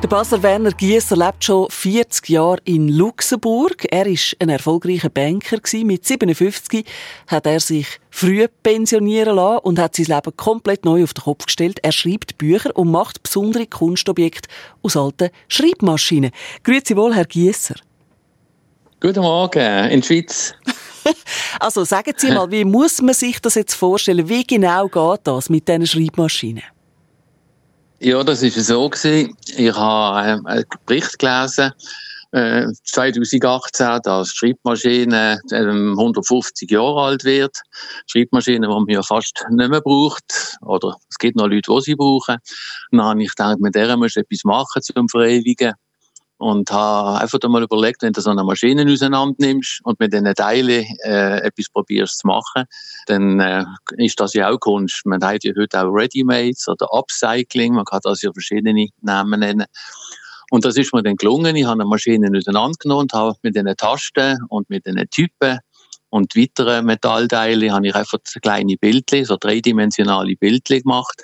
Der Basler Werner Giesser lebt schon 40 Jahre in Luxemburg. Er ist ein erfolgreicher Banker Mit 57 hat er sich früh pensionieren lassen und hat sein Leben komplett neu auf den Kopf gestellt. Er schreibt Bücher und macht besondere Kunstobjekte aus alten Schreibmaschinen. Grüezi wohl, Herr Giesser. Guten Morgen in der Schweiz. also sagen Sie mal, wie muss man sich das jetzt vorstellen? Wie genau geht das mit diesen Schreibmaschinen? Ja, das ist so gewesen. Ich habe ähm, einen Bericht gelesen, äh, 2018, dass Schreibmaschine äh, 150 Jahre alt wird. Schreibmaschine, die man ja fast nicht mehr braucht. Oder es gibt noch Leute, die sie brauchen. dann habe ich gedacht, mit der musst du etwas machen zum Verewigen und habe einfach mal überlegt, wenn du so eine Maschine auseinander nimmst und mit diesen Teilen äh, etwas probierst zu machen, dann äh, ist das ja auch Kunst. Man hat ja heute auch Ready-Mates oder Upcycling, man kann das ja verschiedene Namen nennen. Und das ist mir dann gelungen. Ich habe eine Maschine auseinandergenommen und habe mit diesen Tasten und mit diesen Typen und weiteren Metallteilen habe ich einfach kleine Bildchen, so dreidimensionale Bildchen gemacht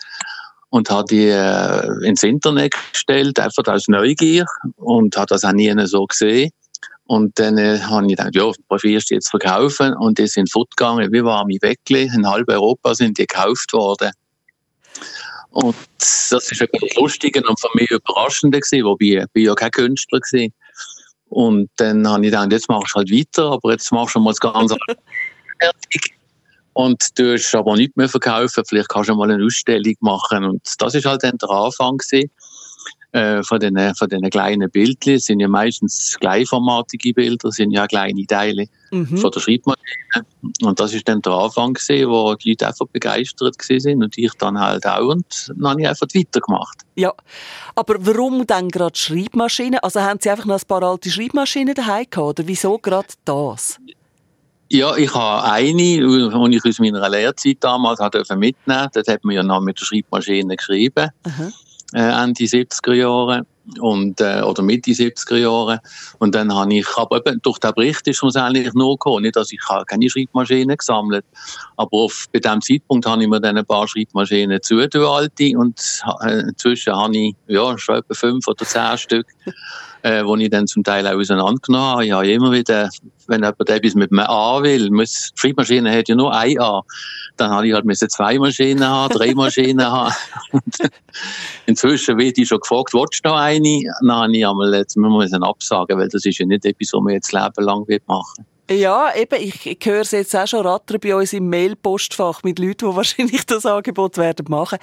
und habe die äh, ins Internet gestellt, einfach als Neugier und habe das auch nie so gesehen. Und dann äh, habe ich gedacht, ja, probierst du jetzt verkaufen und die sind fortgegangen wie warme Weckli. In halb Europa sind die gekauft worden. Und das ist etwas Lustiges und für mich Überraschende gewesen, wobei ich bin ja kein Künstler gewesen. Und dann habe ich gedacht, jetzt machst du halt weiter, aber jetzt machst du mal das Ganze fertig. Und du hast aber nicht mehr verkaufen, vielleicht kannst du mal eine Ausstellung machen. Und das ist halt dann der Anfang gewesen, äh, von den, von den kleinen Bildchen. Das sind ja meistens gleichformatige Bilder, sind ja kleine Teile mhm. von der Schreibmaschine. Und das ist dann der Anfang gewesen, wo die Leute einfach begeistert sind und ich dann halt auch. Und dann habe ich einfach weitergemacht. Ja, aber warum dann gerade Schreibmaschine? Also haben Sie einfach noch ein paar alte Schreibmaschinen daheim gehabt, oder wieso gerade das? Ja, ich habe eine, die ich aus meiner Lehrzeit damals mitnehmen durfte. Dort hat man ja noch mit der Schreibmaschine geschrieben. Mhm. Äh, Ende 70er Jahre und, äh, oder Mitte 70er Jahre. Und dann habe ich, aber eben durch den Bericht ist es eigentlich nur gekommen. Nicht, dass ich keine Schreibmaschinen gesammelt aber auf, bei diesem Zeitpunkt habe ich mir dann ein paar Schreibmaschinen zugetan, alte, und äh, inzwischen habe ich, ja, schon etwa fünf oder zehn Stück äh, wo ich dann zum Teil auch auseinandergenommen habe. Ich habe immer wieder, wenn jemand etwas mit einem A will, muss, die Schreibmaschine hat ja nur ein A, dann habe ich halt müssen zwei Maschinen haben, drei Maschinen haben. inzwischen wird ich schon gefragt, willst du noch eine? Dann habe ich einmal jetzt müssen absagen, weil das ist ja nicht etwas, was man jetzt Leben lang machen will. Ja, eben, ich, höre es jetzt auch schon rattern bei uns im Mailpostfach mit Leuten, die wahrscheinlich das Angebot werden machen.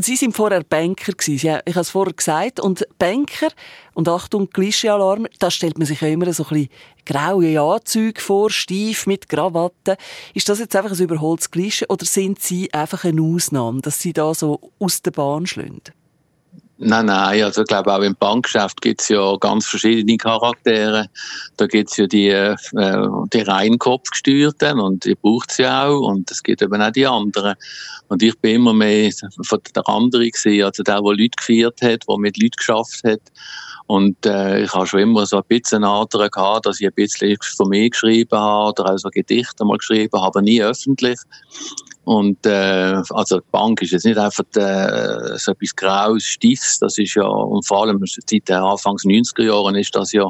Sie sind vorher Banker gewesen. Ich habe es vorher gesagt. Und Banker, und Achtung, Klischeealarm, da stellt man sich ja immer so ein bisschen graue Anzüge vor, steif mit Krawatten. Ist das jetzt einfach ein überholtes Klischee oder sind Sie einfach eine Ausnahme, dass Sie da so aus der Bahn schlünden? Nein, nein, also ich glaube auch im Bankgeschäft gibt es ja ganz verschiedene Charaktere. Da gibt es ja die, äh, die rein Kopfgesteuerten und die braucht ja auch und es gibt eben auch die anderen. Und ich bin immer mehr von der anderen gewesen, also der, der Leute geführt hat, der mit Leuten geschafft hat. Und äh, ich habe schon immer so ein bisschen anderen gehabt, dass ich ein bisschen von mir geschrieben habe oder auch so Gedichte mal geschrieben habe, aber nie öffentlich. Und äh, also die Bank ist jetzt nicht einfach äh, so etwas Graues, Stiefs, das ist ja, und vor allem seit den Anfangs 90er Jahren ist das ja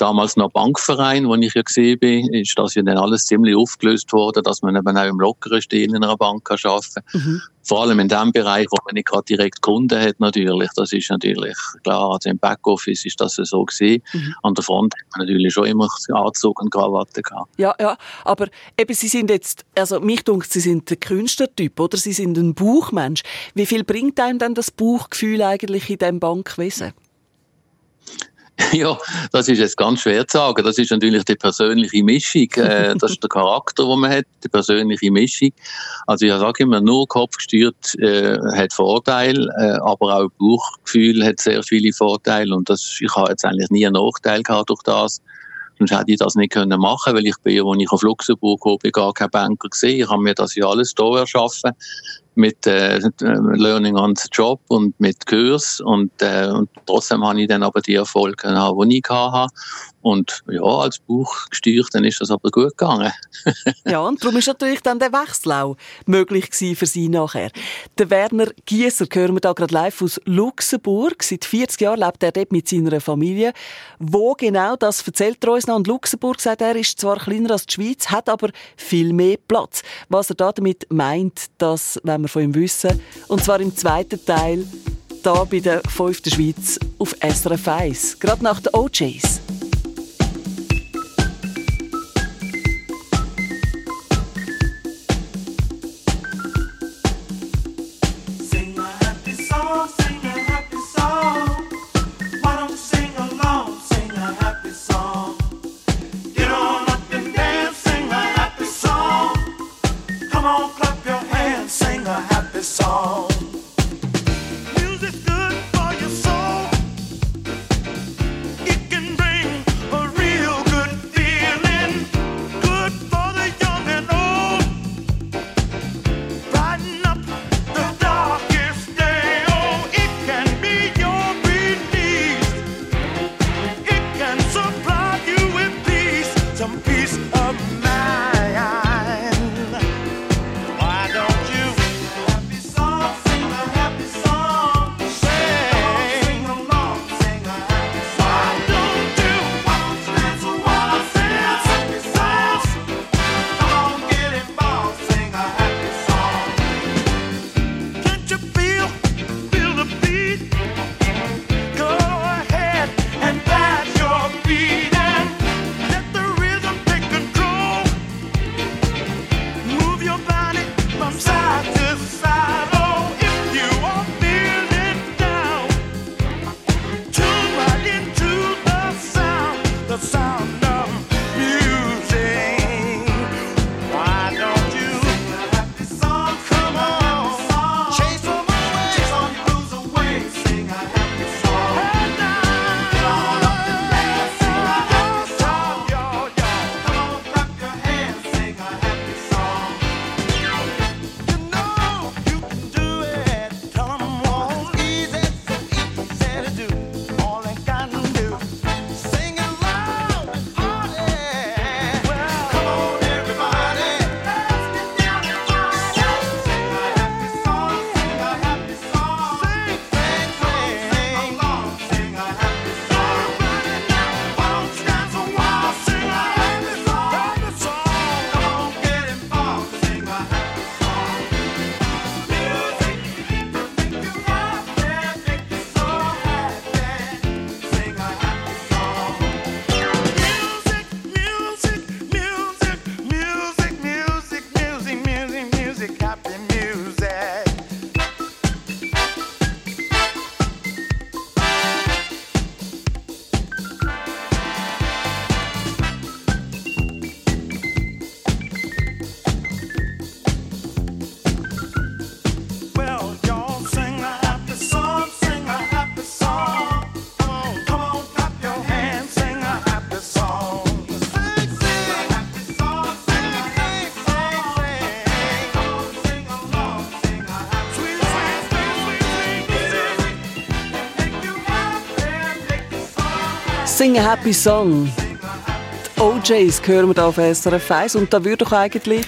damals noch Bankverein, wo ich ja gesehen bin, ist das ja dann alles ziemlich aufgelöst worden, dass man eben auch im lockeren Stil in einer Bank kann arbeiten kann. Mhm. Vor allem in dem Bereich, wo man nicht gerade direkt Kunden hat, natürlich. Das ist natürlich klar. Also im Backoffice ist das so gesehen. Mhm. An der Front hat man natürlich schon immer Anzug und Krawatte gehabt. Ja, ja. Aber eben, Sie sind jetzt, also mich denkt, Sie sind der Künstlertyp, oder? Sie sind ein Buchmensch. Wie viel bringt einem denn das Buchgefühl eigentlich in diesem Bankwesen? Ja, das ist jetzt ganz schwer zu sagen. Das ist natürlich die persönliche Mischung. Äh, das ist der Charakter, den man hat, die persönliche Mischung. Also ich sage immer, nur kopfgesteuert äh, hat Vorteile, äh, aber auch Buchgefühl hat sehr viele Vorteile. Und das, ich habe jetzt eigentlich nie einen Nachteil gehabt durch das. Sonst hätte ich das nicht können machen, weil ich bin, als ich auf Luxemburg bin, gar kein Banker gesehen. Ich habe mir das ja alles hier erschaffen mit äh, Learning on the Job und mit Kurs und, äh, und trotzdem habe ich dann aber die Erfolge, die ich hatte. Und ja, als Buch gesteuert, dann ist das aber gut gegangen. ja, und darum ist natürlich dann der Wechsel auch möglich für Sie nachher. Der Werner Gieser hören wir da gerade live aus Luxemburg. Seit 40 Jahren lebt er dort mit seiner Familie. Wo genau, das erzählt er uns noch. Und Luxemburg, sagt er, ist zwar kleiner als die Schweiz, hat aber viel mehr Platz. Was er da damit meint, das wenn wir von ihm wissen. Und zwar im zweiten Teil, da bei der 5. Schweiz auf SRF 1. Gerade nach den OJs. Sing a Happy Song. Die OJs hören wir hier auf SRF 1 und da würde doch eigentlich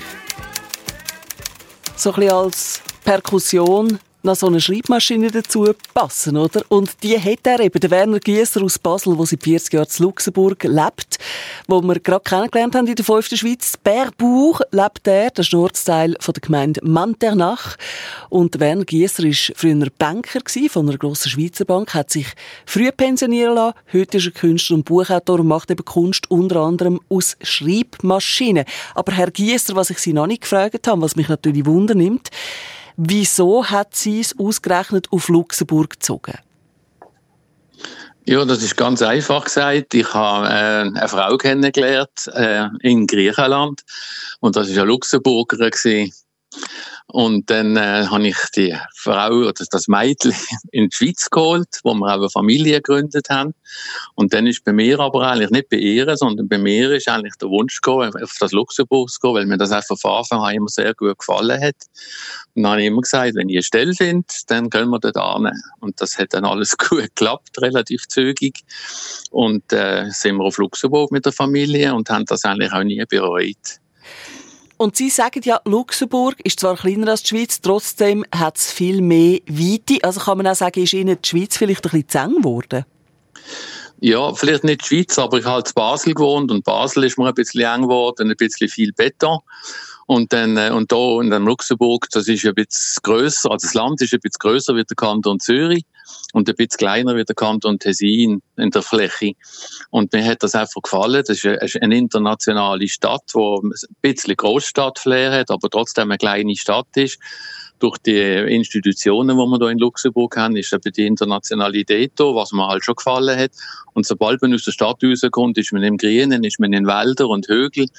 so ein bisschen als Perkussion noch so eine Schreibmaschine dazu passen, oder? Und die hat er eben, der Werner Giesser aus Basel, der seit 40 Jahren in Luxemburg lebt, wo wir gerade kennengelernt haben in der fünften Schweiz. Berbuch lebt er, der Ortsteil von der Gemeinde Manternach. Und Werner Giesser war früher Banker von einer grossen Schweizer Bank, hat sich früh pensionieren lassen. Heute ist er Künstler und Buchautor und macht eben Kunst unter anderem aus Schreibmaschinen. Aber Herr Giesser, was ich Sie noch nicht gefragt habe, was mich natürlich wundern nimmt, Wieso hat sie es ausgerechnet auf Luxemburg gezogen? Ja, das ist ganz einfach gesagt. Ich habe äh, eine Frau kennengelernt äh, in Griechenland und das ist eine Luxemburgerin. Und dann äh, habe ich die Frau oder das Mädchen in die Schweiz geholt, wo wir auch eine Familie gegründet haben. Und dann ist bei mir aber eigentlich nicht bei ihr, sondern bei mir ist eigentlich der Wunsch gekommen, auf das Luxemburg zu gehen, weil mir das einfach von Anfang an immer sehr gut gefallen hat. Und dann habe ich immer gesagt, wenn ich eine Stelle finde, dann gehen wir dort an. Und das hat dann alles gut geklappt, relativ zügig. Und äh, sind wir auf Luxemburg mit der Familie und haben das eigentlich auch nie bereut. Und Sie sagen ja, Luxemburg ist zwar kleiner als die Schweiz, trotzdem hat es viel mehr Weite. Also kann man auch sagen, ist Ihnen die Schweiz vielleicht ein bisschen zu eng geworden? Ja, vielleicht nicht die Schweiz, aber ich habe halt in Basel gewohnt und Basel ist mir ein bisschen eng geworden, ein bisschen viel Beton. Und dann, äh, und da in Luxemburg, das ist ein bisschen grösser, also das Land ist ein bisschen grösser wie der Kanton Zürich und ein bisschen kleiner wie der Kanton Tessin in der Fläche. Und mir hat das einfach gefallen. Das ist eine internationale Stadt, die ein bisschen Großstadtflair hat, aber trotzdem eine kleine Stadt ist. Durch die Institutionen, die wir hier in Luxemburg haben, ist eben die Internationalität da, was mir halt schon gefallen hat. Und sobald man aus der Stadt rauskommt, ist man im Grünen, ist man in Wäldern und Hügeln.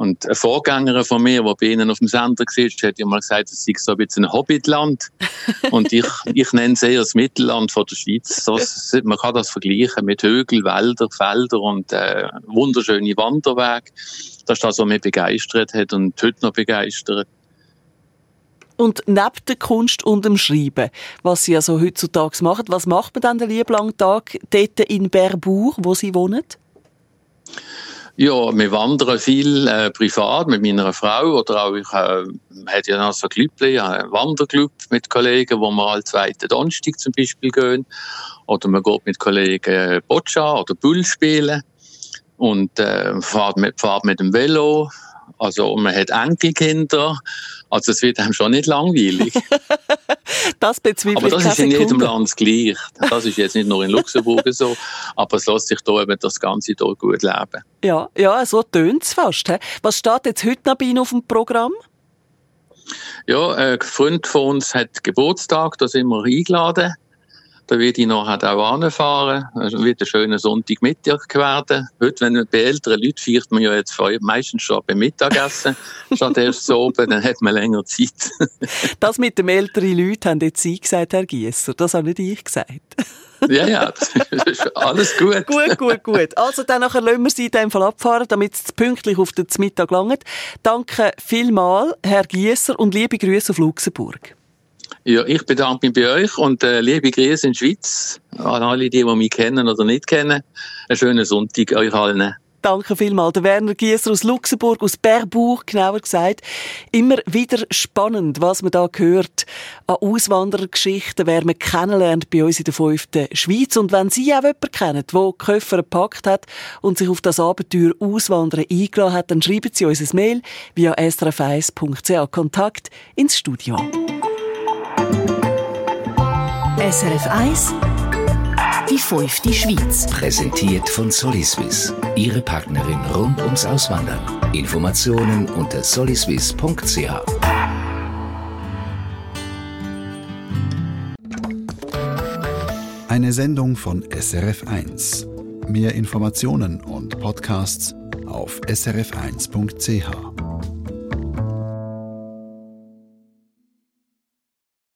Und eine Vorgängerin von mir, die bei Ihnen auf dem Sender war, hat ja mal gesagt, es sei so ein bisschen ein Hobbitland. und ich, ich nenne es eher das Mittelland von der Schweiz. Das, man kann das vergleichen mit Hügel, Wälder, Felder und äh, wunderschöne Wanderwege. Das ist das, was mich begeistert hat und heute noch begeistert. Und neben der Kunst und dem Schreiben, was Sie also heutzutage machen, was macht man dann den lieben langen Tag dort in Berbourg, wo Sie wohnen? Ja, wir wandern viel äh, privat mit meiner Frau oder auch ich äh, hätte ja noch so ein Clubli, einen Wanderclub mit Kollegen, wo wir alle zweiten Donnerstag zum Beispiel gehen. Oder man geht mit Kollegen Boccia oder Bull spielen und äh, fahrt, mit, fahrt mit dem Velo. Also man hat Enkelkinder. Also es wird einem schon nicht langweilig. das bezweifle Aber das ist in jedem Land gleich. Das ist jetzt nicht nur in Luxemburg so, aber es lässt sich da eben das Ganze hier gut leben. Ja, ja so tönt es fast. He? Was steht jetzt heute noch bei Ihnen auf dem Programm? Ja, ein Freund von uns hat Geburtstag, da sind wir eingeladen. Da werde ich nachher auch anfahren. Es wird ein schöner Sonntagmittag werden. Heute, wenn man bei älteren Leuten feiert man ja jetzt meistens schon beim Mittagessen, statt erst so oben, dann hat man länger Zeit. das mit den älteren Leuten haben jetzt Sie gesagt, Herr Giesser. Das habe nicht ich gesagt. ja, ja, das ist alles gut. gut, gut, gut. Also dann nachher lassen wir Sie in dem Fall abfahren, damit es pünktlich auf den Mittag langt. Danke vielmals, Herr Giesser, und liebe Grüße auf Luxemburg. Ja, ich bedanke mich bei euch und äh, liebe Grüße in die Schweiz an alle, die, die mich kennen oder nicht kennen. Einen schönen Sonntag euch allen. Danke vielmals. Der Werner Giesser aus Luxemburg, aus Berbuch, genauer gesagt. Immer wieder spannend, was man da hört an Auswanderergeschichten, wer man kennenlernt bei uns in der fünften Schweiz. Und wenn Sie auch jemanden kennen, der Köffer gepackt hat und sich auf das Abenteuer Auswandern eingeladen hat, dann schreiben Sie uns ein Mail via srf1.ch Kontakt ins Studio. SRF 1 Die fünfte Schweiz. Präsentiert von Soliswiss. Ihre Partnerin rund ums Auswandern. Informationen unter soliswiss.ch. Eine Sendung von SRF 1. Mehr Informationen und Podcasts auf srf1.ch.